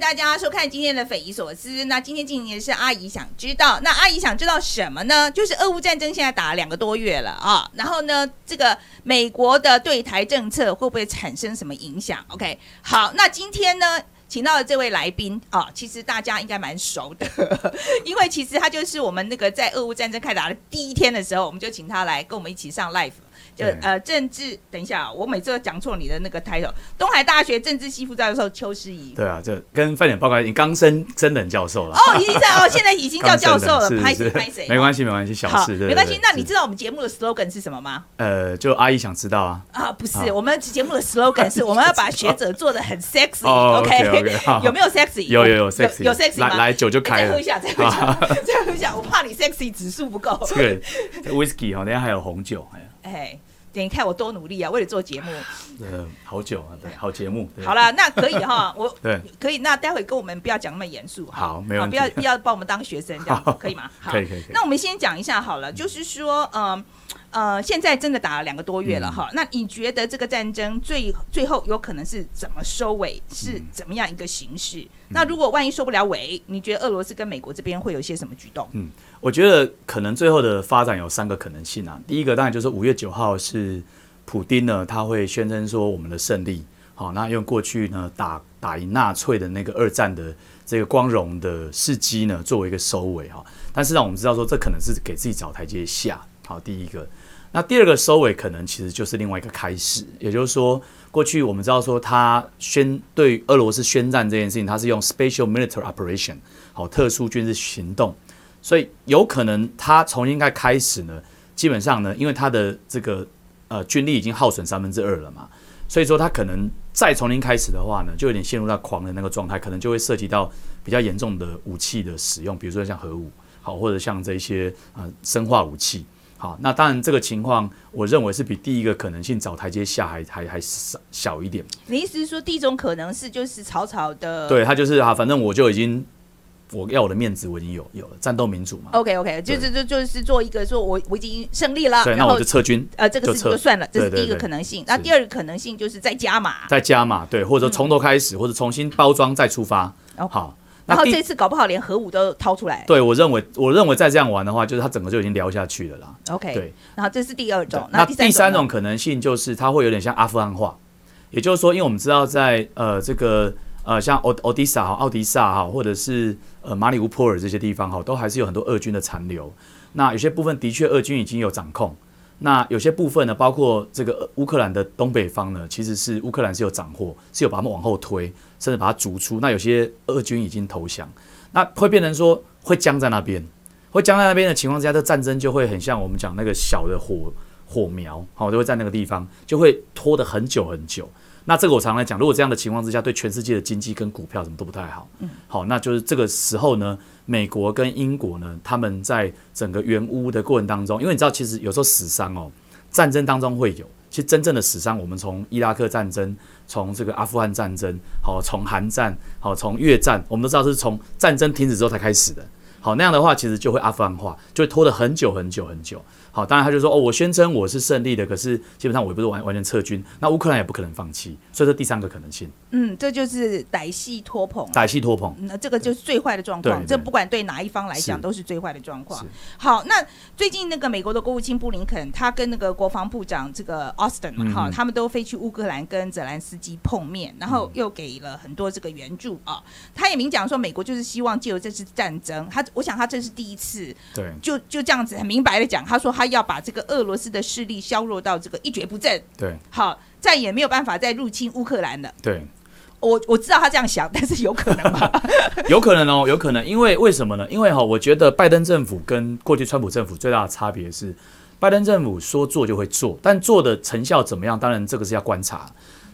大家收看今天的匪夷所思。那今天进行的是阿姨想知道，那阿姨想知道什么呢？就是俄乌战争现在打了两个多月了啊，然后呢，这个美国的对台政策会不会产生什么影响？OK，好，那今天呢，请到的这位来宾啊，其实大家应该蛮熟的，因为其实他就是我们那个在俄乌战争开打的第一天的时候，我们就请他来跟我们一起上 live。就呃政治，等一下，我每次都讲错你的那个 title。东海大学政治系副教授邱诗怡。对啊，这跟饭点报告，你刚升升等教授了。哦，已经在哦，现在已经叫教授了。拍谁拍谁？没关系，没关系，小事。没关系。那你知道我们节目的 slogan 是什么吗？呃，就阿姨想知道啊。啊，不是，我们节目的 slogan 是我们要把学者做的很 sexy。OK，有没有 sexy？有有有 sexy，有 sexy 吗？来来，酒就开了。再喝一下，再喝一下，再喝一下。我怕你 sexy 指数不够。这个 whisky 哈，等下还有红酒，哎。你看我多努力啊，为了做节目。呃，好久啊，对，好节目。好了，那可以哈，我对，可以。那待会跟我们不要讲那么严肃，好，没有，不要不要把我们当学生这样，可以吗？可以可以。那我们先讲一下好了，就是说，嗯。呃，现在真的打了两个多月了哈，那你觉得这个战争最最后有可能是怎么收尾，是怎么样一个形式？那如果万一收不了尾，你觉得俄罗斯跟美国这边会有一些什么举动？嗯，我觉得可能最后的发展有三个可能性啊。第一个当然就是五月九号是普丁呢，他会宣称说我们的胜利，好，那用过去呢打打赢纳粹的那个二战的这个光荣的事迹呢作为一个收尾哈。但是让我们知道说这可能是给自己找台阶下。好，第一个。那第二个收尾可能其实就是另外一个开始，也就是说，过去我们知道说他宣对俄罗斯宣战这件事情，他是用 special military operation，好，特殊军事行动，所以有可能他从应该开始呢，基本上呢，因为他的这个呃军力已经耗损三分之二了嘛，所以说他可能再从零开始的话呢，就有点陷入到狂的那个状态，可能就会涉及到比较严重的武器的使用，比如说像核武，好，或者像这些呃生化武器。好，那当然这个情况，我认为是比第一个可能性找台阶下还还还少小一点。你意思是说，第一种可能是就是草草的？对他就是啊，反正我就已经我要我的面子，我已经有有了战斗民主嘛。OK OK，就是就就是做一个说我我已经胜利了，对，那我就撤军。呃，这个事情就算了，这是第一个可能性。那第二个可能性就是再加码，再加码，对，或者从头开始，或者重新包装再出发。好。然后这次搞不好连核武都掏出来。对，我认为，我认为再这样玩的话，就是它整个就已经聊下去了啦。OK，对。然后这是第二种，那第三种可能性就是它会有点像阿富汗化，也就是说，因为我们知道在呃这个呃像奥奥迪萨哈、奥迪萨哈，或者是呃马里乌波尔这些地方哈，都还是有很多俄军的残留。那有些部分的确俄军已经有掌控。那有些部分呢，包括这个乌克兰的东北方呢，其实是乌克兰是有掌握，是有把他们往后推，甚至把它逐出。那有些俄军已经投降，那会变成说会僵在那边，会僵在那边的情况之下，这战争就会很像我们讲那个小的火火苗，好，就会在那个地方就会拖得很久很久。那这个我常来讲，如果这样的情况之下，对全世界的经济跟股票什么都不太好。嗯，好，那就是这个时候呢，美国跟英国呢，他们在整个援乌的过程当中，因为你知道，其实有时候死伤哦，战争当中会有，其实真正的死伤，我们从伊拉克战争，从这个阿富汗战争，好，从韩战，好，从越战，我们都知道是从战争停止之后才开始的。好，那样的话，其实就会阿富汗化，就会拖得很久很久很久。好，当然他就说哦，我宣称我是胜利的，可是基本上我也不是完完全撤军，那乌克兰也不可能放弃，所以这第三个可能性。嗯，这就是歹戏托捧。歹戏托捧，那这个就是最坏的状况。这不管对哪一方来讲都是最坏的状况。好，那最近那个美国的国务卿布林肯，他跟那个国防部长这个 Austin 嘛，哈，他们都飞去乌克兰跟泽兰斯基碰面，然后又给了很多这个援助啊。他也明讲说，美国就是希望借由这次战争，他我想他这是第一次，对，就就这样子很明白的讲，他说他。要把这个俄罗斯的势力削弱到这个一蹶不振，对，好，再也没有办法再入侵乌克兰了。对，我我知道他这样想，但是有可能吗？有可能哦，有可能，因为为什么呢？因为哈，我觉得拜登政府跟过去川普政府最大的差别是，拜登政府说做就会做，但做的成效怎么样？当然这个是要观察。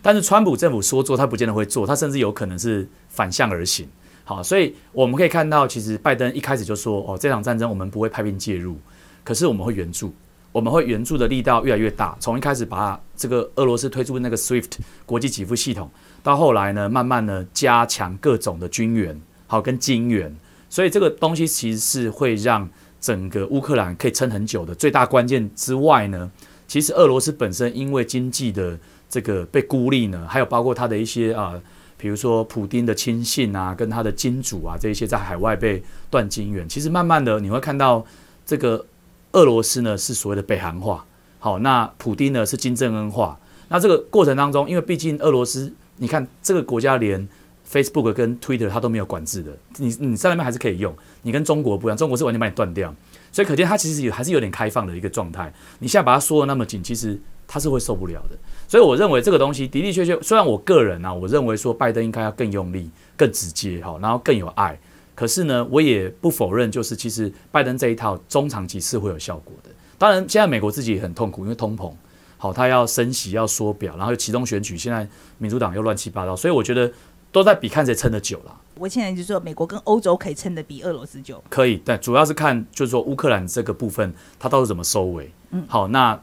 但是川普政府说做，他不见得会做，他甚至有可能是反向而行。好，所以我们可以看到，其实拜登一开始就说，哦，这场战争我们不会派兵介入。可是我们会援助，我们会援助的力道越来越大。从一开始把这个俄罗斯推出那个 SWIFT 国际给付系统，到后来呢，慢慢的加强各种的军援，好跟金援。所以这个东西其实是会让整个乌克兰可以撑很久的最大关键之外呢，其实俄罗斯本身因为经济的这个被孤立呢，还有包括它的一些啊，比如说普丁的亲信啊，跟他的金主啊，这一些在海外被断金源，其实慢慢的你会看到这个俄罗斯呢是所谓的北韩化，好，那普丁呢是金正恩化，那这个过程当中，因为毕竟俄罗斯，你看这个国家连 Facebook 跟 Twitter 它都没有管制的，你你在那边还是可以用，你跟中国不一样，中国是完全把你断掉，所以可见它其实也还是有点开放的一个状态。你现在把它缩的那么紧，其实它是会受不了的。所以我认为这个东西的的确确，虽然我个人啊，我认为说拜登应该要更用力、更直接哈，然后更有爱，可是呢，我也不否认，就是其实拜登这一套中长期是会有效果的。当然，现在美国自己也很痛苦，因为通膨，好，他要升息、要缩表，然后又启动选举，现在民主党又乱七八糟，所以我觉得。都在比看谁撑得久了。我现在就说，美国跟欧洲可以撑得比俄罗斯久。可以，但主要是看就是说乌克兰这个部分，它到底怎么收尾。嗯，好，那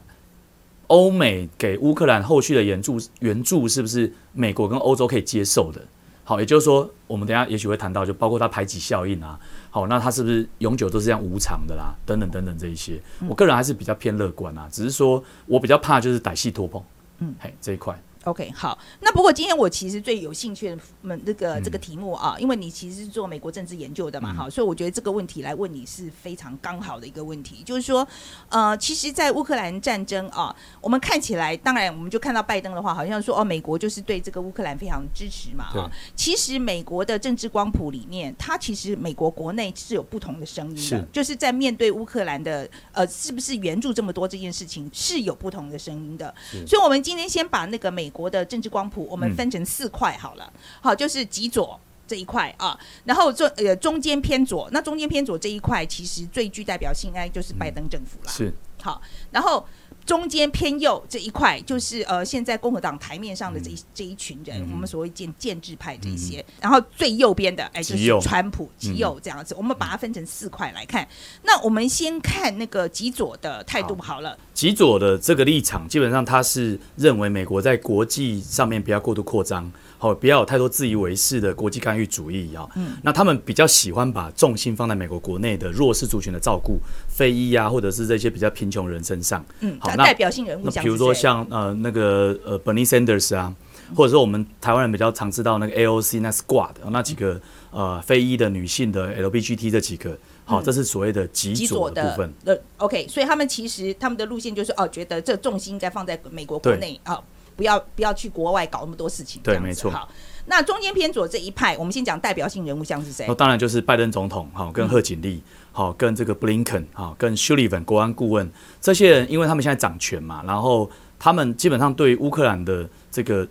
欧美给乌克兰后续的援助，援助是不是美国跟欧洲可以接受的？好，也就是说，我们等下也许会谈到，就包括它排挤效应啊。好，那它是不是永久都是这样无偿的啦？等等等等这一些，我个人还是比较偏乐观啊。只是说我比较怕就是歹戏拖棚。嗯，嘿，这一块。OK，好，那不过今天我其实最有兴趣的们这个这个题目啊，因为你其实是做美国政治研究的嘛，哈，所以我觉得这个问题来问你是非常刚好的一个问题，就是说，呃，其实，在乌克兰战争啊，我们看起来，当然我们就看到拜登的话，好像说哦，美国就是对这个乌克兰非常支持嘛，啊，其实美国的政治光谱里面，它其实美国国内是有不同的声音的，就是在面对乌克兰的呃，是不是援助这么多这件事情是有不同的声音的，所以我们今天先把那个美。国的政治光谱，我们分成四块好了，好，就是极左这一块啊，然后中呃中间偏左，那中间偏左这一块其实最具代表性，应该就是拜登政府了，是。好，然后。中间偏右这一块，就是呃，现在共和党台面上的这一这一群人，我们所谓建建制派这些，然后最右边的，哎，就是川普极右这样子。我们把它分成四块来看。那我们先看那个极左的态度好了。极左的这个立场，基本上他是认为美国在国际上面不要过度扩张。好，不要有太多自以为是的国际干预主义啊。嗯，那他们比较喜欢把重心放在美国国内的弱势族群的照顾，非裔啊，或者是这些比较贫穷人身上。嗯，好，那代表性人物，那比如说像呃那个呃 Bernie Sanders 啊，或者说我们台湾人比较常知道那个 AOC 那 Squad 那几个呃非裔的女性的 LBGT 这几个，好，这是所谓的极左的部分。呃，OK，所以他们其实他们的路线就是哦，觉得这重心应该放在美国国内啊。不要不要去国外搞那么多事情，对，没错。好，那中间偏左这一派，我们先讲代表性人物，像是谁？那当然就是拜登总统，哈，跟贺锦丽，好，跟这个布林肯，哈，跟休利文国安顾问，这些人，因为他们现在掌权嘛，然后他们基本上对乌克兰的这个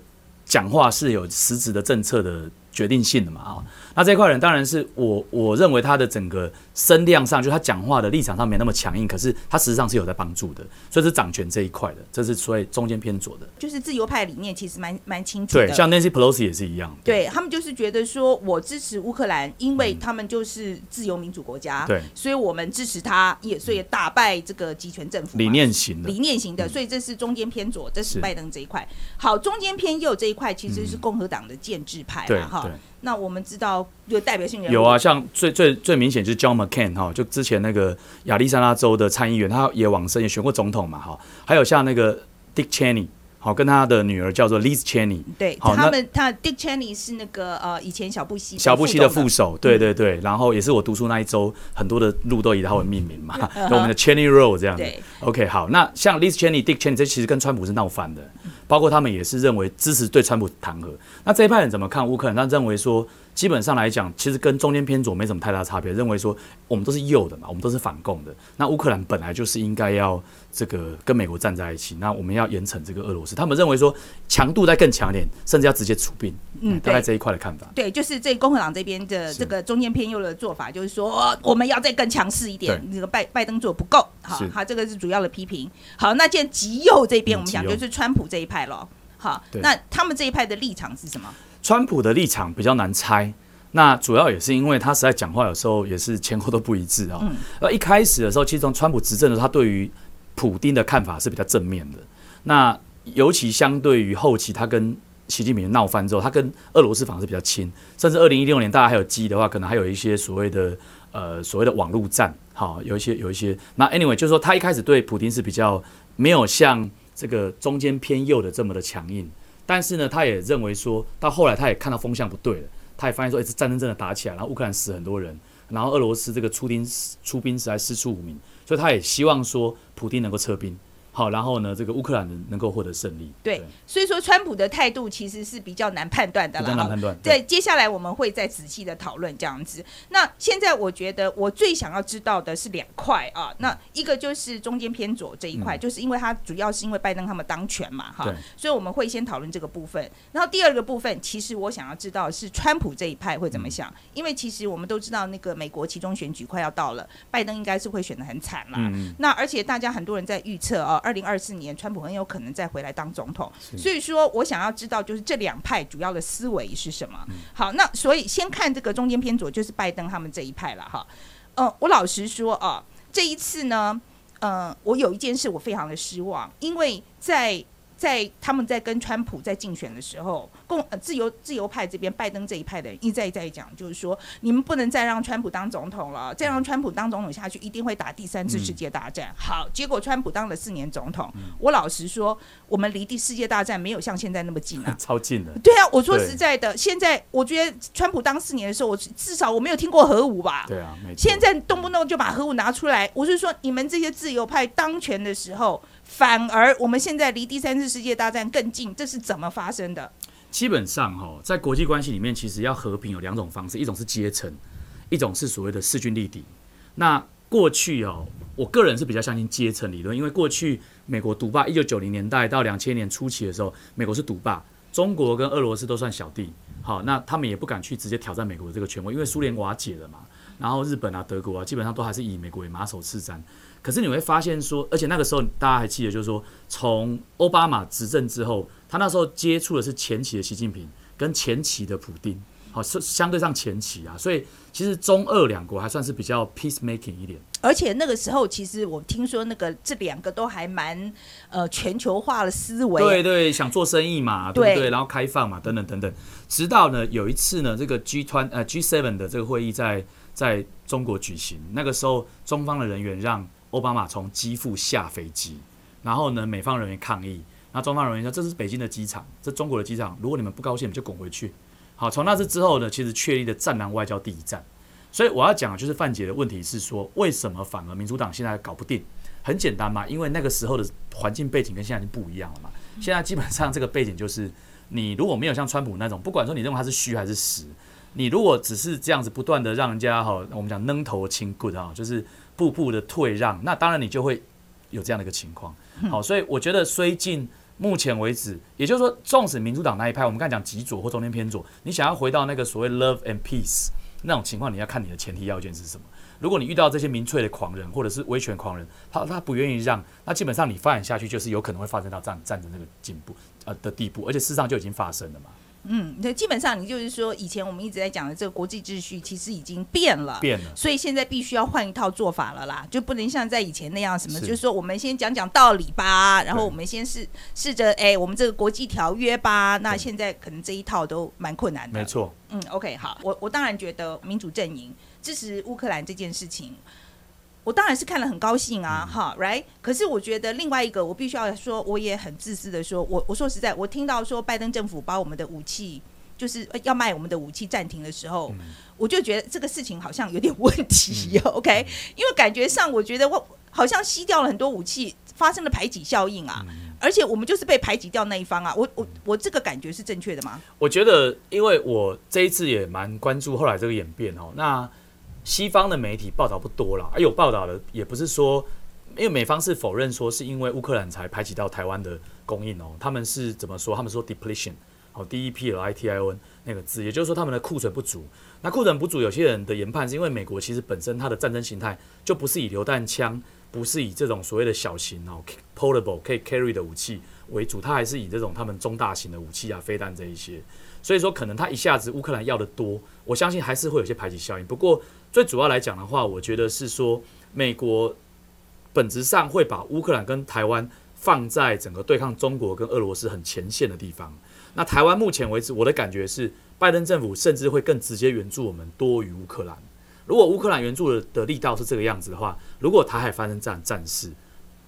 讲话是有实质的政策的。决定性的嘛啊，那这块人当然是我我认为他的整个声量上，就他讲话的立场上没那么强硬，可是他实际上是有在帮助的，所以是掌权这一块的，这是所以中间偏左的，就是自由派理念其实蛮蛮清楚的。对，像 Nancy Pelosi 也是一样，对他们就是觉得说我支持乌克兰，因为他们就是自由民主国家，对，所以我们支持他，也所以打败这个集权政府，理念型的，理念型的，所以这是中间偏左，这是拜登这一块。好，中间偏右这一块其实是共和党的建制派嘛，哈。那我们知道有代表性人物有啊，像最最最明显就是 John McCain 哈，就之前那个亚利桑那州的参议员，他也往生，也选过总统嘛哈。还有像那个 Dick Cheney。好，跟他的女儿叫做 Liz Cheney。对，他们他 Dick Cheney 是那个呃，以前小布希小布希的副手，对对对。然后也是我读书那一周，很多的路都以他为命名嘛，我们的 Cheney Road 这样子。OK，好，那像 Liz Cheney、Dick Cheney，这其实跟川普是闹翻的，包括他们也是认为支持对川普弹劾。那这一派人怎么看乌克兰？他认为说。基本上来讲，其实跟中间偏左没什么太大差别。认为说我们都是右的嘛，我们都是反共的。那乌克兰本来就是应该要这个跟美国站在一起。那我们要严惩这个俄罗斯。他们认为说强度再更强一点，甚至要直接出兵。嗯，大概这一块的看法。对，就是这共和党这边的这个中间偏右的做法，就是说我们要再更强势一点。那个拜拜登做不够，好，好，这个是主要的批评。好，那见极右这边，我们讲就是川普这一派了。好，那他们这一派的立场是什么？川普的立场比较难猜，那主要也是因为他实在讲话有时候也是前后都不一致啊。而，一开始的时候，其实从川普执政的时候，他对于普丁的看法是比较正面的。那尤其相对于后期他跟习近平闹翻之后，他跟俄罗斯反而是比较亲，甚至二零一六年大家还有记忆的话，可能还有一些所谓的呃所谓的网络战，好，有一些有一些。那 anyway 就是说，他一开始对普丁是比较没有像这个中间偏右的这么的强硬，但是呢，他也认为说到后来他也看到风向不对了，他也发现说，哎，这战争真的打起来，然后乌克兰死很多人，然后俄罗斯这个出兵出兵实在师出无名，所以他也希望说普京能够撤兵。好，然后呢，这个乌克兰能能够获得胜利。对，所以说川普的态度其实是比较难判断的了。难判断。对，接下来我们会再仔细的讨论这样子。那现在我觉得我最想要知道的是两块啊，那一个就是中间偏左这一块，就是因为它主要是因为拜登他们当权嘛，哈，所以我们会先讨论这个部分。然后第二个部分，其实我想要知道是川普这一派会怎么想，因为其实我们都知道那个美国其中选举快要到了，拜登应该是会选的很惨了。嗯。那而且大家很多人在预测啊，二零二四年。川普很有可能再回来当总统，所以说我想要知道就是这两派主要的思维是什么。好，那所以先看这个中间偏左，就是拜登他们这一派了哈。嗯，我老实说啊，这一次呢，嗯，我有一件事我非常的失望，因为在。在他们在跟川普在竞选的时候，共自由自由派这边拜登这一派的人一再一再讲，就是说你们不能再让川普当总统了，再让川普当总统下去，一定会打第三次世界大战。好，结果川普当了四年总统，我老实说，我们离第世界大战没有像现在那么近啊，超近的。对啊，我说实在的，现在我觉得川普当四年的时候，我至少我没有听过核武吧？对啊，现在动不动就把核武拿出来，我是说你们这些自由派当权的时候。反而我们现在离第三次世界大战更近，这是怎么发生的？基本上哈，在国际关系里面，其实要和平有两种方式，一种是阶层，一种是所谓的势均力敌。那过去哦，我个人是比较相信阶层理论，因为过去美国独霸，一九九零年代到两千年初期的时候，美国是独霸，中国跟俄罗斯都算小弟，好，那他们也不敢去直接挑战美国的这个权威，因为苏联瓦解了嘛，然后日本啊、德国啊，基本上都还是以美国为马首是瞻。可是你会发现说，而且那个时候大家还记得，就是说从奥巴马执政之后，他那时候接触的是前期的习近平跟前期的普丁，好是相对上前期啊，所以其实中俄两国还算是比较 peace making 一点。而且那个时候，其实我听说那个这两个都还蛮呃全球化的思维，对对，想做生意嘛，对不对？然后开放嘛，等等等等。直到呢有一次呢，这个 G 团呃 G seven 的这个会议在在中国举行，那个时候中方的人员让。奥巴马从基辅下飞机，然后呢，美方人员抗议，那中方人员说：“这是北京的机场，这中国的机场，如果你们不高兴，你们就滚回去。”好，从那次之后呢，其实确立了战狼外交第一战。所以我要讲的就是范姐的问题是说，为什么反而民主党现在搞不定？很简单嘛，因为那个时候的环境背景跟现在已经不一样了嘛。现在基本上这个背景就是，你如果没有像川普那种，不管说你认为他是虚还是实，你如果只是这样子不断的让人家哈，我们讲扔头轻 good 啊，就是。步步的退让，那当然你就会有这样的一个情况。好，所以我觉得，虽近目前为止，也就是说，纵使民主党那一派，我们刚才讲极左或中间偏左，你想要回到那个所谓 love and peace 那种情况，你要看你的前提要件是什么。如果你遇到这些民粹的狂人或者是威权狂人，他他不愿意让，那基本上你发展下去，就是有可能会发生到战战争这个进步呃的地步，而且事实上就已经发生了嘛。嗯，对，基本上你就是说，以前我们一直在讲的这个国际秩序，其实已经变了，变了，所以现在必须要换一套做法了啦，就不能像在以前那样，什么就是说，我们先讲讲道理吧，然后我们先试试着，哎，我们这个国际条约吧，那现在可能这一套都蛮困难的，没错。嗯，OK，好，我我当然觉得民主阵营支持乌克兰这件事情。我当然是看了很高兴啊，哈，right？可是我觉得另外一个，我必须要说，我也很自私的说，我我说实在，我听到说拜登政府把我们的武器就是要卖我们的武器暂停的时候，我就觉得这个事情好像有点问题，OK？因为感觉上我觉得我好像吸掉了很多武器，发生了排挤效应啊，而且我们就是被排挤掉那一方啊，我我我这个感觉是正确的吗？我觉得，因为我这一次也蛮关注后来这个演变哦，那。西方的媒体报道不多了，而有报道的也不是说，因为美方是否认说是因为乌克兰才排挤到台湾的供应哦，他们是怎么说？他们说 depletion，好，D E P L I T I O N 那个字，也就是说他们的库存不足。那库存不足，有些人的研判是因为美国其实本身它的战争形态就不是以榴弹枪，不是以这种所谓的小型哦 portable 可以 carry 的武器为主，它还是以这种他们中大型的武器啊，飞弹这一些。所以说，可能他一下子乌克兰要的多，我相信还是会有些排挤效应。不过，最主要来讲的话，我觉得是说，美国本质上会把乌克兰跟台湾放在整个对抗中国跟俄罗斯很前线的地方。那台湾目前为止，我的感觉是，拜登政府甚至会更直接援助我们多于乌克兰。如果乌克兰援助的的力道是这个样子的话，如果台海发生战战事，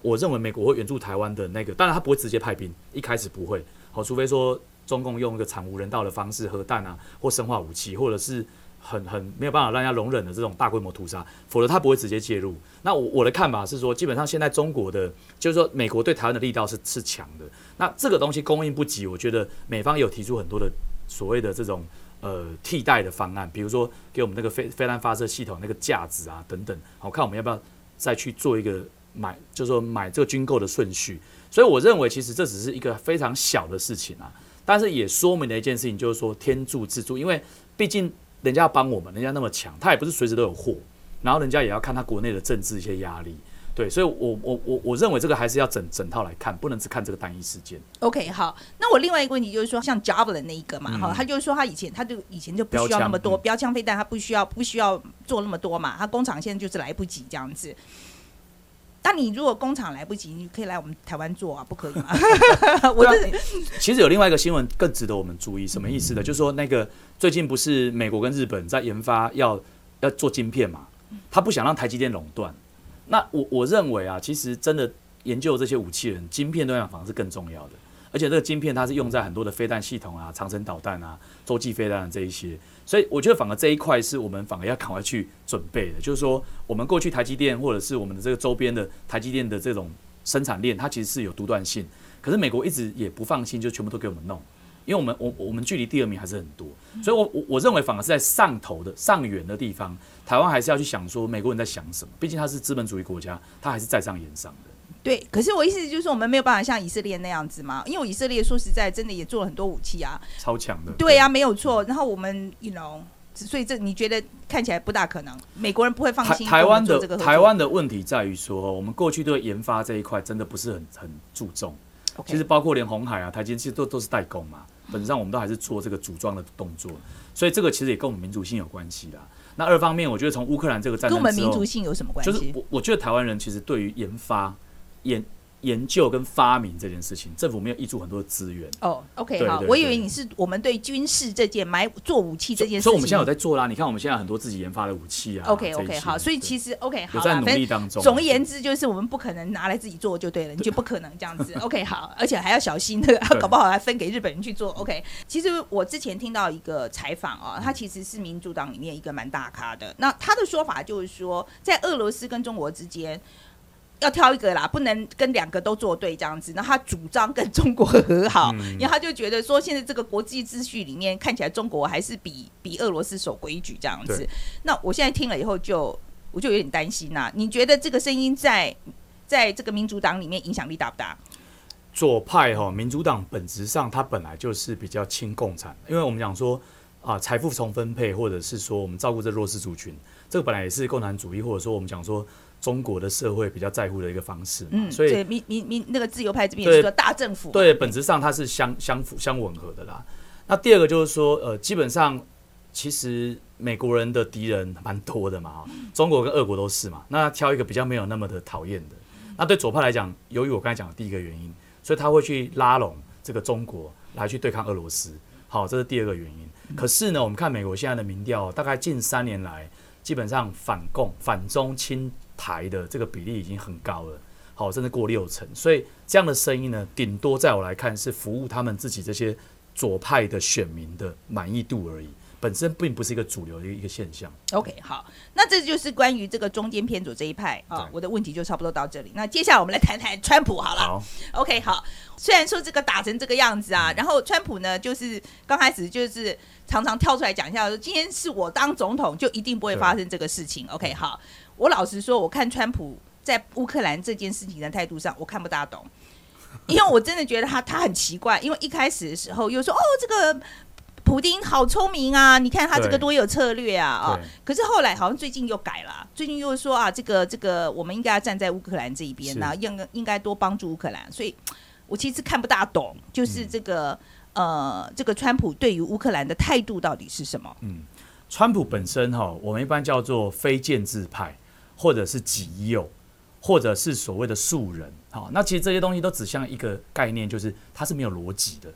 我认为美国会援助台湾的那个，当然他不会直接派兵，一开始不会，好，除非说中共用一个惨无人道的方式，核弹啊或生化武器，或者是很很没有办法让人家容忍的这种大规模屠杀，否则他不会直接介入。那我我的看法是说，基本上现在中国的就是说美国对台湾的力道是是强的，那这个东西供应不及，我觉得美方有提出很多的所谓的这种呃替代的方案，比如说给我们那个飞飞弹发射系统那个架子啊等等，好看我们要不要再去做一个买，就是说买这个军购的顺序。所以我认为其实这只是一个非常小的事情啊，但是也说明了一件事情，就是说天助自助，因为毕竟人家要帮我们，人家那么强，他也不是随时都有货，然后人家也要看他国内的政治一些压力。对，所以我我我我认为这个还是要整整套来看，不能只看这个单一事件。OK，好，那我另外一个问题就是说，像 Javelin 那一个嘛，哈、他就是说他以前他就以前就不需要那么多标枪飞弹，他不需要不需要做那么多嘛，他工厂现在就是来不及这样子。那你如果工厂来不及，你可以来我们台湾做啊，不可以吗？我对这啊其实有另外一个新闻更值得我们注意，什么意思呢？就是说那个最近不是美国跟日本在研发要要做晶片嘛，他不想让台积电垄断。那我我认为啊，其实真的研究这些武器的人，晶片对来讲反而是更重要的。而且这个晶片它是用在很多的飞弹系统啊、长城导弹啊、洲际飞弹这一些，所以我觉得反而这一块是我们反而要赶快去准备的。就是说，我们过去台积电或者是我们的这个周边的台积电的这种生产链，它其实是有独断性，可是美国一直也不放心，就全部都给我们弄。因为我们我我们距离第二名还是很多，所以我我我认为反而是在上头的上远的地方，台湾还是要去想说美国人在想什么，毕竟它是资本主义国家，它还是在上言上的。对，可是我意思就是说，我们没有办法像以色列那样子嘛，因为以色列说实在，真的也做了很多武器啊，超强的。对啊，没有错。然后我们，you know，所以这你觉得看起来不大可能，美国人不会放心台湾的台湾的问题在于说，我们过去对研发这一块真的不是很很注重。其实包括连红海啊、台积电其实都都是代工嘛，本质上我们都还是做这个组装的动作，所以这个其实也跟我们民族性有关系啦。那二方面，我觉得从乌克兰这个战争跟我们民族性有什么关系？就是我我觉得台湾人其实对于研发、研研究跟发明这件事情，政府没有挹注很多的资源。哦，OK，好，我以为你是我们对军事这件买做武器这件事情，所以我们现在有在做啦，你看我们现在很多自己研发的武器啊 OK OK 些好，所以其实 OK 好在努力当中。总而言之就是我们不可能拿来自己做就对了，你就不可能这样子。OK 好，而且还要小心那个，搞不好还分给日本人去做。OK，其实我之前听到一个采访哦，他其实是民主党里面一个蛮大咖的，那他的说法就是说，在俄罗斯跟中国之间。要挑一个啦，不能跟两个都作对这样子。那他主张跟中国和好，嗯因为他就觉得说，现在这个国际秩序里面，看起来中国还是比比俄罗斯守规矩这样子。那我现在听了以后就，我就有点担心呐、你觉得这个声音在在这个民主党里面影响力大不大？左派哈，民主党本质上它本来就是比较亲共产，因为我们讲说啊，财富重分配，或者是说我们照顾这弱势族群，这个本来也是共产主义，或者说我们讲说中国的社会比较在乎的一个方式嘛。嗯，所以对民民民那个自由派这边也是个大政府嘛，对，本质上它是相相符相吻合的啦。那第二个就是说，呃，基本上其实美国人的敌人蛮多的嘛，哈中国跟俄国都是嘛。那挑一个比较没有那么的讨厌的，那对左派来讲，由于我刚才讲的第一个原因，所以他会去拉拢这个中国来去对抗俄罗斯。好，这是第二个原因。可是呢，我们看美国现在的民调，大概近三年来，基本上反共、反中、亲台的这个比例已经很高了。好，甚至过六成，所以这样的声音呢，顶多在我来看是服务他们自己这些左派的选民的满意度而已，本身并不是一个主流的一个现象。OK，好，那这就是关于这个中间偏左这一派啊对，我的问题就差不多到这里。那接下来我们来谈谈川普好了。好，OK，好。虽然说这个打成这个样子啊，然后川普呢，就是刚开始就是常常跳出来讲一下，说今天是我当总统，就一定不会发生这个事情。OK，好。我老实说，我看川普在乌克兰这件事情的态度上，我看不大懂，因为我真的觉得他他很奇怪，因为一开始的时候又说哦这个。普丁好聪明啊！你看他这个多有策略啊啊！可是后来好像最近又改了，最近又说啊，这个这个我们应该要站在乌克兰这一边呢、应该应该多帮助乌克兰。所以我其实看不大懂，就是这个、呃，这个川普对于乌克兰的态度到底是什么？嗯川普本身哈，我们一般叫做非建制派，或者是极右，或者是所谓的素人。好，那其实这些东西都指向一个概念，就是它是没有逻辑的。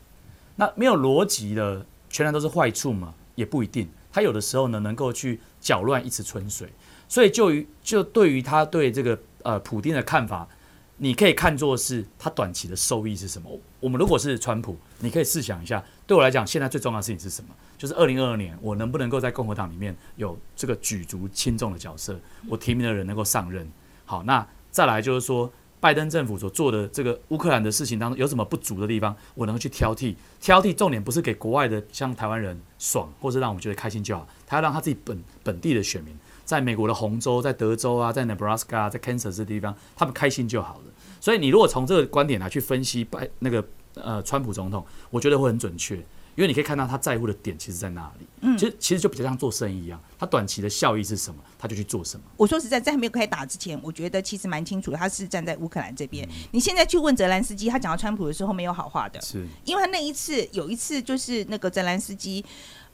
那没有逻辑的，全然都是坏处吗？也不一定。它有的时候呢，能够去搅乱一池春水。所以就于就对于他对这个呃普丁的看法，你可以看作是他短期的收益是什么？我们如果是川普，你可以试想一下，对我来讲，现在最重要的事情是什么？就是二零二二年我能不能够在共和党里面有这个举足轻重的角色，我提名的人能够上任。好，那再来就是说。拜登政府所做的这个乌克兰的事情当中有什么不足的地方，我能够去挑剔。挑剔重点不是给国外的像台湾人爽，或是让我们觉得开心就好。他要让他自己本本地的选民，在美国的红州、在德州啊、在 Nebraska、在 Kansas 这地方，他们开心就好了。所以你如果从这个观点来去分析拜那个呃川普总统，我觉得会很准确。因为你可以看到他在乎的点其实在哪里，嗯，其实其实就比较像做生意一样，他短期的效益是什么，他就去做什么。我说实在，在还没有开打之前，我觉得其实蛮清楚，他是站在乌克兰这边。你现在去问泽兰斯基，他讲到川普的时候没有好话的，是因为他那一次有一次就是那个泽兰斯基，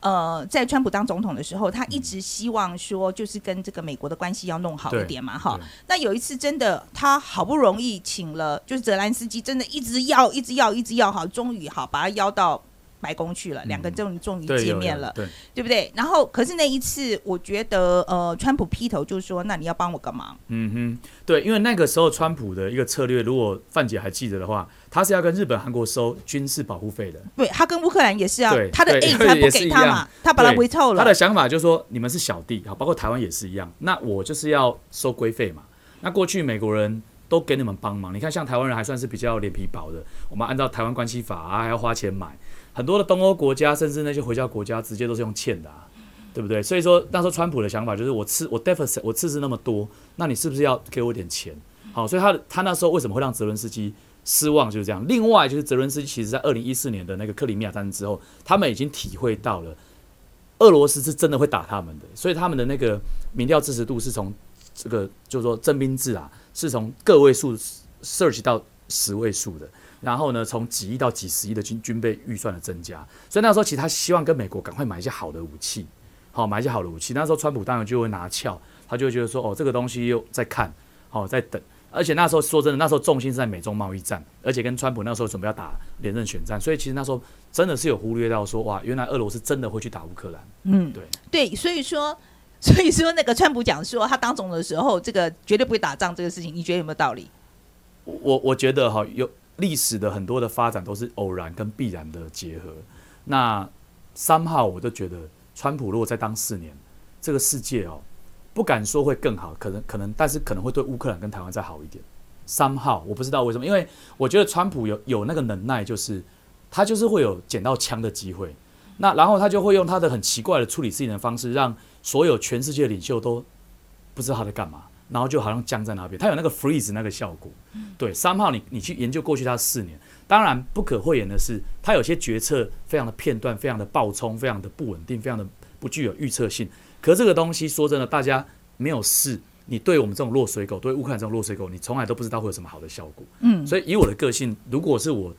呃，在川普当总统的时候，他一直希望说就是跟这个美国的关系要弄好一点嘛，哈。那有一次真的他好不容易请了，就是泽兰斯基真的一直要一直要一直要，好，终于好把他邀到。白宫去了，两个终于终于见面了，对不对？然后，可是那一次，我觉得，呃，川普劈头就说：“那你要帮我个忙。”嗯哼，对，因为那个时候川普的一个策略，如果范姐还记得的话，他是要跟日本、韩国收军事保护费的。对他跟乌克兰也是啊，他的 A 他不给他嘛，他把他回透了。他的想法就是说，你们是小弟，啊，包括台湾也是一样，那我就是要收规费嘛。那过去美国人都给你们帮忙，你看，像台湾人还算是比较脸皮薄的，我们按照台湾关系法啊，还要花钱买。很多的东欧国家，甚至那些回教国家，直接都是用欠的，啊，对不对？所以说那时候川普的想法就是，我吃我 deficit 我赤字那么多，那你是不是要给我点钱？好，所以他他那时候为什么会让泽伦斯基失望？就是这样。另外就是泽伦斯基其实在二零一四年的那个克里米亚战争之后，他们已经体会到了俄罗斯是真的会打他们的，所以他们的那个民调支持度是从这个就是说征兵制啊，是从个位数 search 到十位数的。然后呢，从几亿到几十亿的军军备预算的增加，所以那时候其实他希望跟美国赶快买一些好的武器，好买一些好的武器。那时候川普当然就会拿翘，他就会觉得说，哦，这个东西又在看，好在等。而且那时候说真的，那时候重心是在美中贸易战，而且跟川普那时候准备要打连任选战，所以其实那时候真的是有忽略到说，哇，原来俄罗斯真的会去打乌克兰。嗯，对对，所以说所以说那个川普讲说他当总的时候，这个绝对不会打仗这个事情，你觉得有没有道理？我我觉得哈有。历史的很多的发展都是偶然跟必然的结合。那三号，我就觉得，川普如果再当四年，这个世界哦，不敢说会更好，可能可能，但是可能会对乌克兰跟台湾再好一点。三号，我不知道为什么，因为我觉得川普有有那个能耐，就是他就是会有捡到枪的机会。那然后他就会用他的很奇怪的处理事情的方式，让所有全世界领袖都不知道他在干嘛。然后就好像僵在那边，他有那个 freeze 那个效果。对，三号你你去研究过去他四年，当然不可讳言的是，他有些决策非常的片段，非常的暴冲，非常的不稳定，非常的不具有预测性。可这个东西说真的，大家没有试，你对我们这种落水狗，对乌克兰这种落水狗，你从来都不知道会有什么好的效果。嗯，所以以我的个性，如果是我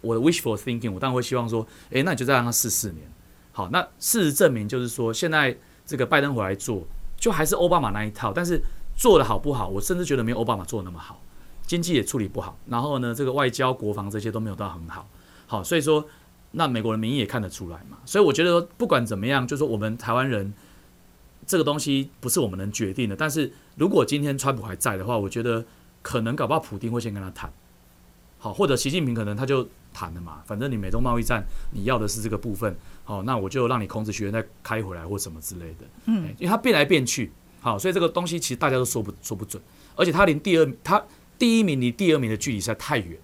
我的 wishful thinking，我当然会希望说，诶，那你就再让他试四年。好，那事实证明就是说，现在这个拜登回来做，就还是奥巴马那一套，但是。做的好不好？我甚至觉得没有奥巴马做的那么好，经济也处理不好，然后呢，这个外交、国防这些都没有到很好。好，所以说，那美国的民意也看得出来嘛。所以我觉得说，不管怎么样，就是说我们台湾人这个东西不是我们能决定的。但是如果今天川普还在的话，我觉得可能搞不好普京会先跟他谈，好，或者习近平可能他就谈了嘛。反正你美中贸易战你要的是这个部分，好，那我就让你孔子学院再开回来或什么之类的。嗯，因为他变来变去。好，所以这个东西其实大家都说不说不准，而且他连第二，他第一名离第二名的距离实在太远，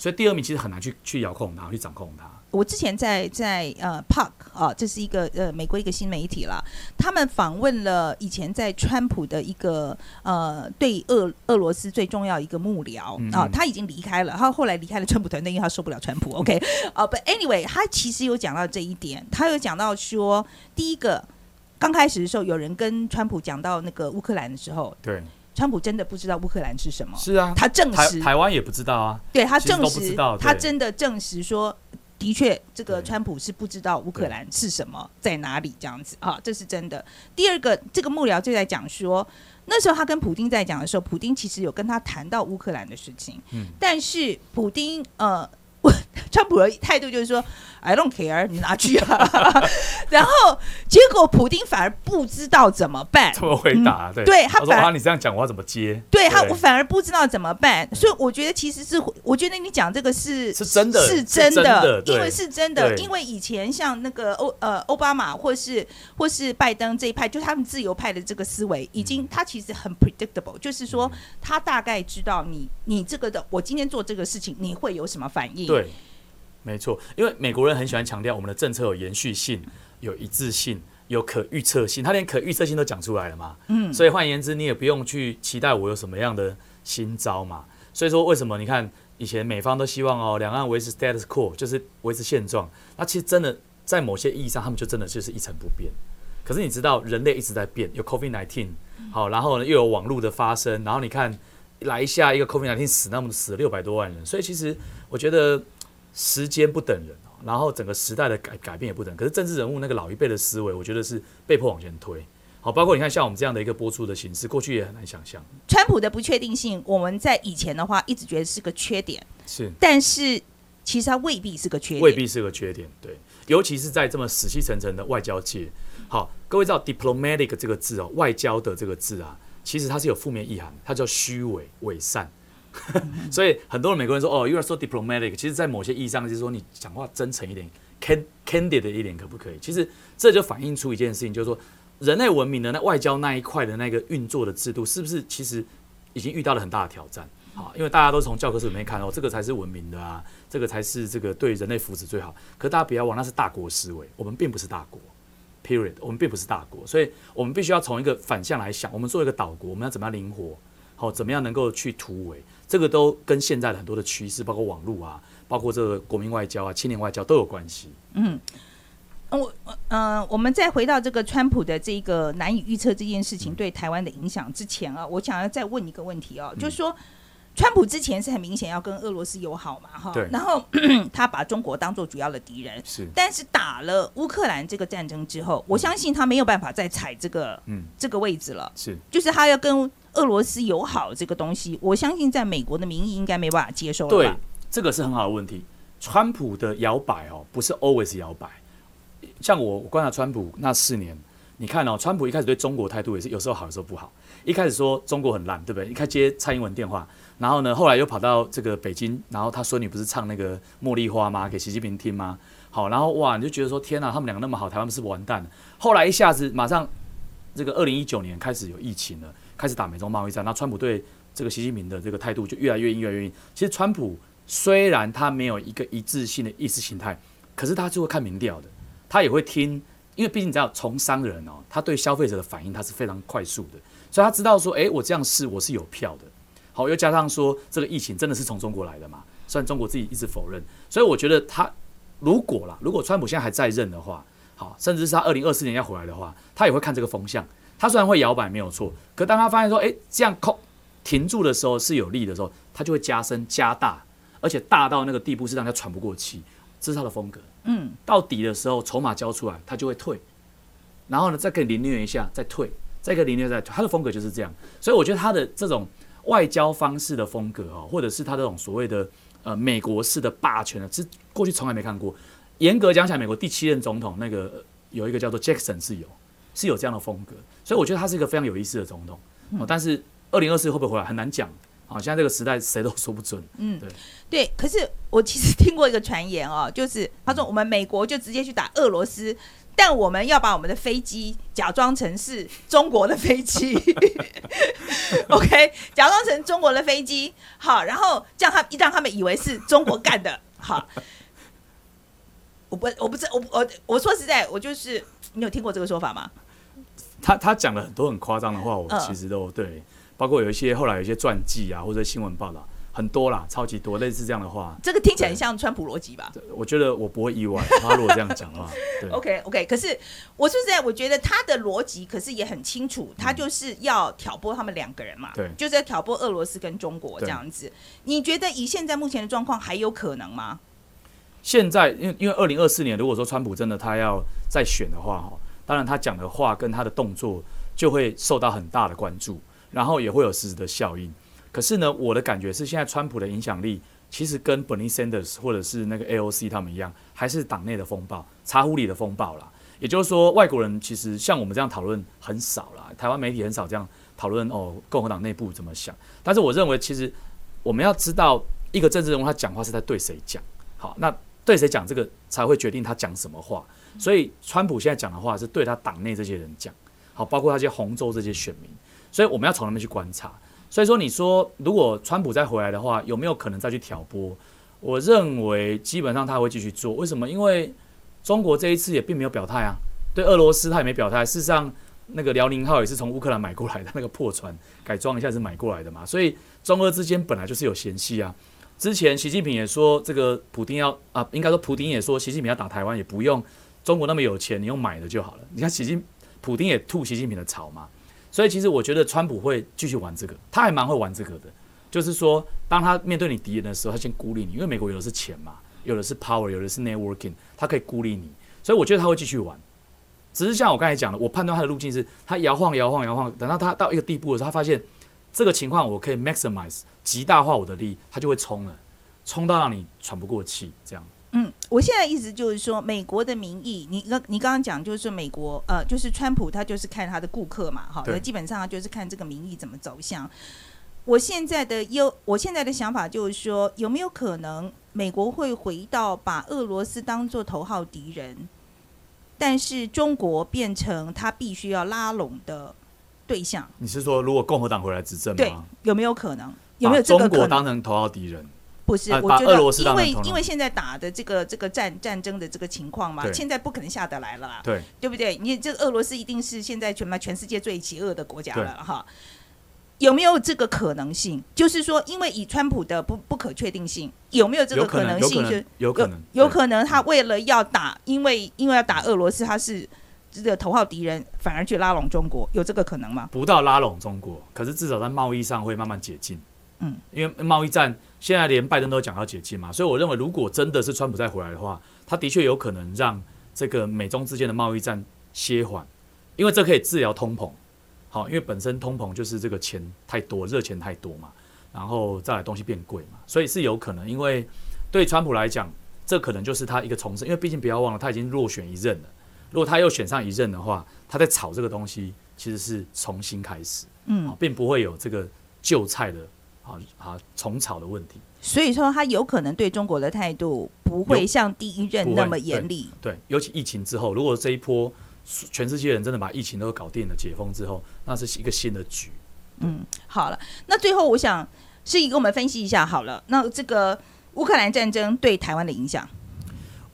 所以第二名其实很难去去遥控他，去掌控它。我之前在在呃 Park 啊，这是一个呃美国一个新媒体啦，他们访问了以前在川普的一个呃对俄俄罗斯最重要一个幕僚啊，他已经离开了，他后来离开了川普团队，因为他受不了川普。OK，啊，But anyway，他其实有讲到这一点，他有讲到说第一个。刚开始的时候，有人跟川普讲到那个乌克兰的时候，对，川普真的不知道乌克兰是什么。是啊，他证实台湾也不知道啊。对他证实，他真的证实说，的确，这个川普是不知道乌克兰是什么，在哪里这样子啊，这是真的。第二个，这个幕僚就在讲说，那时候他跟普丁在讲的时候，普丁其实有跟他谈到乌克兰的事情，嗯，但是普丁呃。我川普的态度就是说，I don't care，你拿去啊。然后结果普丁反而不知道怎么办，怎么回答？对，对他说反而啊，你这样讲我要怎么接？对他，我反而不知道怎么办，所以我觉得其实是，我觉得你讲这个是是真的是真的因为是真的，因为以前像那个欧呃奥巴马或是或是拜登这一派，就他们自由派的这个思维，已嗯。经他其实很 predictable，就是说他大概知道你你这个的，我今天做这个事情你会有什么反应，对，没错，因为美国人很喜欢强调我们的政策有延续性、有一致性、有可预测性，他连可预测性都讲出来了嘛。嗯，所以换言之，你也不用去期待我有什么样的新招嘛。所以说，为什么你看以前美方都希望哦，两岸维持 status quo，就是维持现状。那其实真的在某些意义上，他们就真的就是一成不变。可是你知道，人类一直在变，有 COVID nineteen，好，然后呢又有网络的发生，然后你看来一下一个 COVID nineteen 死那么死了六百多万人，所以其实我觉得时间不等人哦，然后整个时代的改改变也不等。可是政治人物那个老一辈的思维，我觉得是被迫往前推。好，包括你看像我们这样的一个播出的形式，过去也很难想象。川普的不确定性，我们在以前的话一直觉得是个缺点，是，但是其实它未必是个缺点，未必是个缺点，对，尤其是在这么死气沉沉的外交界。好，各位知道 diplomatic 这个字哦，外交的这个字啊，其实它是有负面意涵，它叫虚伪、伪善。所以很多人美国人说哦，you are so diplomatic，其实在某些意义上就是说你讲话真诚一点，can candid 一点可不可以？其实这就反映出一件事情，就是说人类文明的那外交那一块的那个运作的制度，是不是其实已经遇到了很大的挑战？好，因为大家都从教科书里面看哦，这个才是文明的啊，这个才是这个对人类福祉最好。可大家不要忘，那是大国思维，我们并不是大国，period，我们并不是大国，所以我们必须要从一个反向来想，我们作为一个岛国，我们要怎么样灵活？好，怎么样能够去突围？这个都跟现在的很多的趋势，包括网络啊，包括这个国民外交啊、青年外交都有关系。嗯我呃，我们再回到这个川普的这个难以预测这件事情对台湾的影响之前啊，我想要再问一个问题哦，就是说，川普之前是很明显要跟俄罗斯友好嘛，哈对，然后 他把中国当做主要的敌人，是，但是打了乌克兰这个战争之后，我相信他没有办法再踩这个嗯，这个位置了，是，就是他要跟俄罗斯友好这个东西，我相信在美国的民意应该没办法接受了对吧？，这个是很好的问题。川普的摇摆哦，不是 always 摇摆。像我我观察川普那四年，你看哦，川普一开始对中国态度也是有时候好，有时候不好。一开始说中国很烂，对不对？一开始接蔡英文电话，然后呢，后来又跑到这个北京，然后他孙女不是唱那个《茉莉花》吗？给习近平听吗？好，然后哇，你就觉得说天哪，他们两个那么好，台湾不是完蛋了？后来一下子马上这个二零一九年开始有疫情了，开始打美中贸易战，那川普对这个习近平的这个态度就越来越硬，越来越硬。其实川普虽然他没有一个一致性的意识形态，可是他就会看民调的，他也会听，因为毕竟你知道，从商人哦，他对消费者的反应他是非常快速的，所以他知道说，诶，我这样试我是有票的。好，又加上说这个疫情真的是从中国来的嘛，虽然中国自己一直否认，所以我觉得他如果啦，如果川普现在还在任的话，好，甚至是他二零二四年要回来的话，他也会看这个风向。他虽然会摇摆没有错，可当他发现说，诶，这样扣停住的时候是有利的时候，他就会加深加大，而且大到那个地步是让他喘不过气，这是他的风格。嗯，到底的时候筹码交出来，他就会退，然后呢再给你凌虐一下，再退，再给你凌虐再退，他的风格就是这样。所以我觉得他的这种外交方式的风格哦，或者是他这种所谓的呃美国式的霸权呢，是过去从来没看过。严格讲起来，美国第七任总统那个呃有一个叫做 Jackson 是有是有这样的风格，所以我觉得他是一个非常有意思的总统。哦，但是二零二四会不会回来很难讲。好，现在这个时代谁都说不准。嗯，对对，可是我其实听过一个传言哦，就是他说我们美国就直接去打俄罗斯，但我们要把我们的飞机假装成是中国的飞机，OK，假装成中国的飞机，好，然后这样他让他们以为是中国干的，好。我不，我不知我我我说实在，我就是你有听过这个说法吗？他他讲了很多很夸张的话，我嗯。其实都对，包括有一些后来有一些传记啊，或者新闻报道，很多啦，超级多，类似这样的话，这个听起来很像川普逻辑吧？我觉得我不会意外，他如果这样讲的话，对 OK OK，可是我说实在，我觉得他的逻辑可是也很清楚，他就是要挑拨他们两个人嘛，对就是要挑拨俄罗斯跟中国对这样子。你觉得以现在目前的状况还有可能吗？现在因为因为二零二四年，如果说川普真的他要再选的话，哈，当然他讲的话跟他的动作就会受到很大的关注，然后也会有实质的效应。可是呢，我的感觉是，现在川普的影响力其实跟 Bernie Sanders 或者是那个 AOC 他们一样，还是党内的风暴、茶壶里的风暴啦。也就是说，外国人其实像我们这样讨论很少啦，台湾媒体很少这样讨论哦，共和党内部怎么想。但是我认为，其实我们要知道一个政治人物他讲话是在对谁讲，好，那对谁讲这个才会决定他讲什么话。所以，川普现在讲的话是对他党内这些人讲，好，包括他这些红州这些选民。所以我们要从那边去观察。所以说，你说如果川普再回来的话，有没有可能再去挑拨？我认为基本上他会继续做。为什么？因为中国这一次也并没有表态啊，对俄罗斯他也没表态。事实上，那个辽宁号也是从乌克兰买过来的，那个破船改装一下是买过来的嘛。所以中俄之间本来就是有嫌隙啊。之前习近平也说，这个普京要啊，应该说普京也说，习近平要打台湾也不用中国那么有钱，你用买的就好了。你看习近普京也吐习近平的草嘛。所以其实我觉得川普会继续玩这个，他还蛮会玩这个的。就是说，当他面对你敌人的时候，他先孤立你，因为美国有的是钱嘛，有的是 power，有的是 networking，他可以孤立你。所以我觉得他会继续玩。只是像我刚才讲的，我判断他的路径是，他摇晃、摇晃、摇晃，等到他到一个地步的时候，他发现这个情况我可以 maximize 极大化我的力，他就会冲了，冲到让你喘不过气这样。嗯，我现在意思就是说，美国的民意，你刚你刚刚讲就是说，美国呃，就是川普他就是看他的顾客嘛，哈，那基本上就是看这个民意怎么走向。我现在的优，我现在的想法就是说，有没有可能美国会回到把俄罗斯当做头号敌人，但是中国变成他必须要拉拢的对象？你是说，如果共和党回来执政吗？有没有可能？有没有这个中国当成头号敌人？不是，我觉得因为因为现在打的这个这个战战争的这个情况嘛，现在不可能下得来了，对对不对？你这个俄罗斯一定是现在全嘛全世界最邪恶的国家了哈。有没有这个可能性？就是说，因为以川普的不不可确定性，有没有这个可能性？是有可能，有可能他为了要打，因为因为要打俄罗斯，他是这个头号敌人，反而去拉拢中国，有这个可能吗？不到拉拢中国，可是至少在贸易上会慢慢解禁。嗯，因为贸易战现在连拜登都讲要解禁嘛，所以我认为如果真的是川普再回来的话，他的确有可能让这个美中之间的贸易战歇缓，因为这可以治疗通膨。好，因为本身通膨就是这个钱太多，热钱太多嘛，然后再来东西变贵嘛，所以是有可能。因为对川普来讲，这可能就是他一个重生，因为毕竟不要忘了他已经落选一任了，如果他又选上一任的话，他在炒这个东西其实是重新开始，嗯，并不会有这个旧菜的。啊啊，虫草的问题，所以说他有可能对中国的态度不会像第一任那么严厉。对，尤其疫情之后，如果这一波全世界人真的把疫情都搞定了，解封之后，那是一个新的局。嗯，好了，那最后我想是一个我们分析一下好了。那这个乌克兰战争对台湾的影响，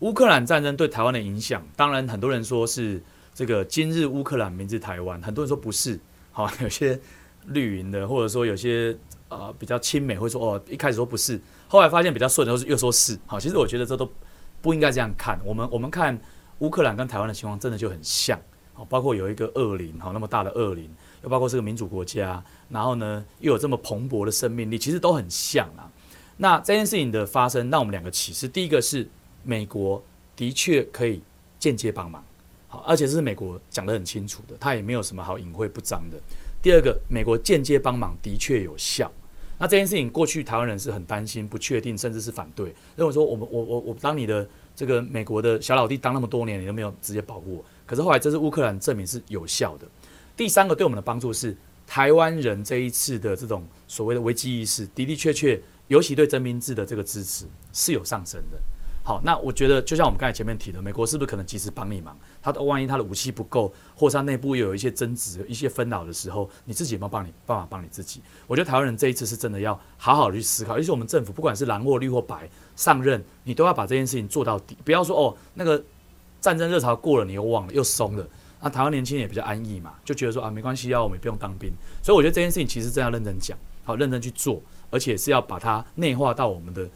乌克兰战争对台湾的影响，当然很多人说是这个今日乌克兰，明日台湾，很多人说不是。好，有些绿营的，或者说有些。呃，比较亲美，会说哦，一开始说不是，后来发现比较顺，又是又说是。好，其实我觉得这都不应该这样看。我们我们看乌克兰跟台湾的情况，真的就很像。好，包括有一个恶灵，好那么大的恶灵，又包括是个民主国家，然后呢又有这么蓬勃的生命力，其实都很像啊。那这件事情的发生，让我们两个启示：第一个是美国的确可以间接帮忙，好，而且是美国讲得很清楚的，他也没有什么好隐晦不彰的。第二个，美国间接帮忙的确有效。那这件事情过去台湾人是很担心、不确定，甚至是反对，认为说我们我我我当你的这个美国的小老弟当那么多年，你都没有直接保护我。可是后来这是乌克兰证明是有效的。第三个对我们的帮助是台湾人这一次的这种所谓的危机意识的的确确，尤其对真名制的这个支持是有上升的。好，那我觉得就像我们刚才前面提的，美国是不是可能及时帮你忙？他的万一他的武器不够，或者他内部又有一些争执、一些纷扰的时候，你自己有没有帮你办法帮你自己？我觉得台湾人这一次是真的要好好的去思考，尤其我们政府不管是蓝或绿或白上任，你都要把这件事情做到底，不要说哦那个战争热潮过了你又忘了又松了。那台湾年轻人也比较安逸嘛，就觉得说啊没关系啊，我们不用当兵。所以我觉得这件事情其实真要认真讲，好认真去做，而且是要把它内化到我们的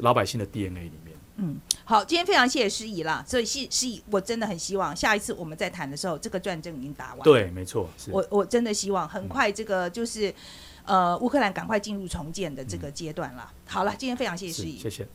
老百姓的 DNA 里面。嗯，好，今天非常谢谢诗怡啦，所以诗诗怡，我真的很希望下一次我们在谈的时候，这个战争已经打完。对，没错，我我真的希望很快这个就是，呃，乌克兰赶快进入重建的这个阶段了。好了，今天非常谢谢诗怡，谢谢。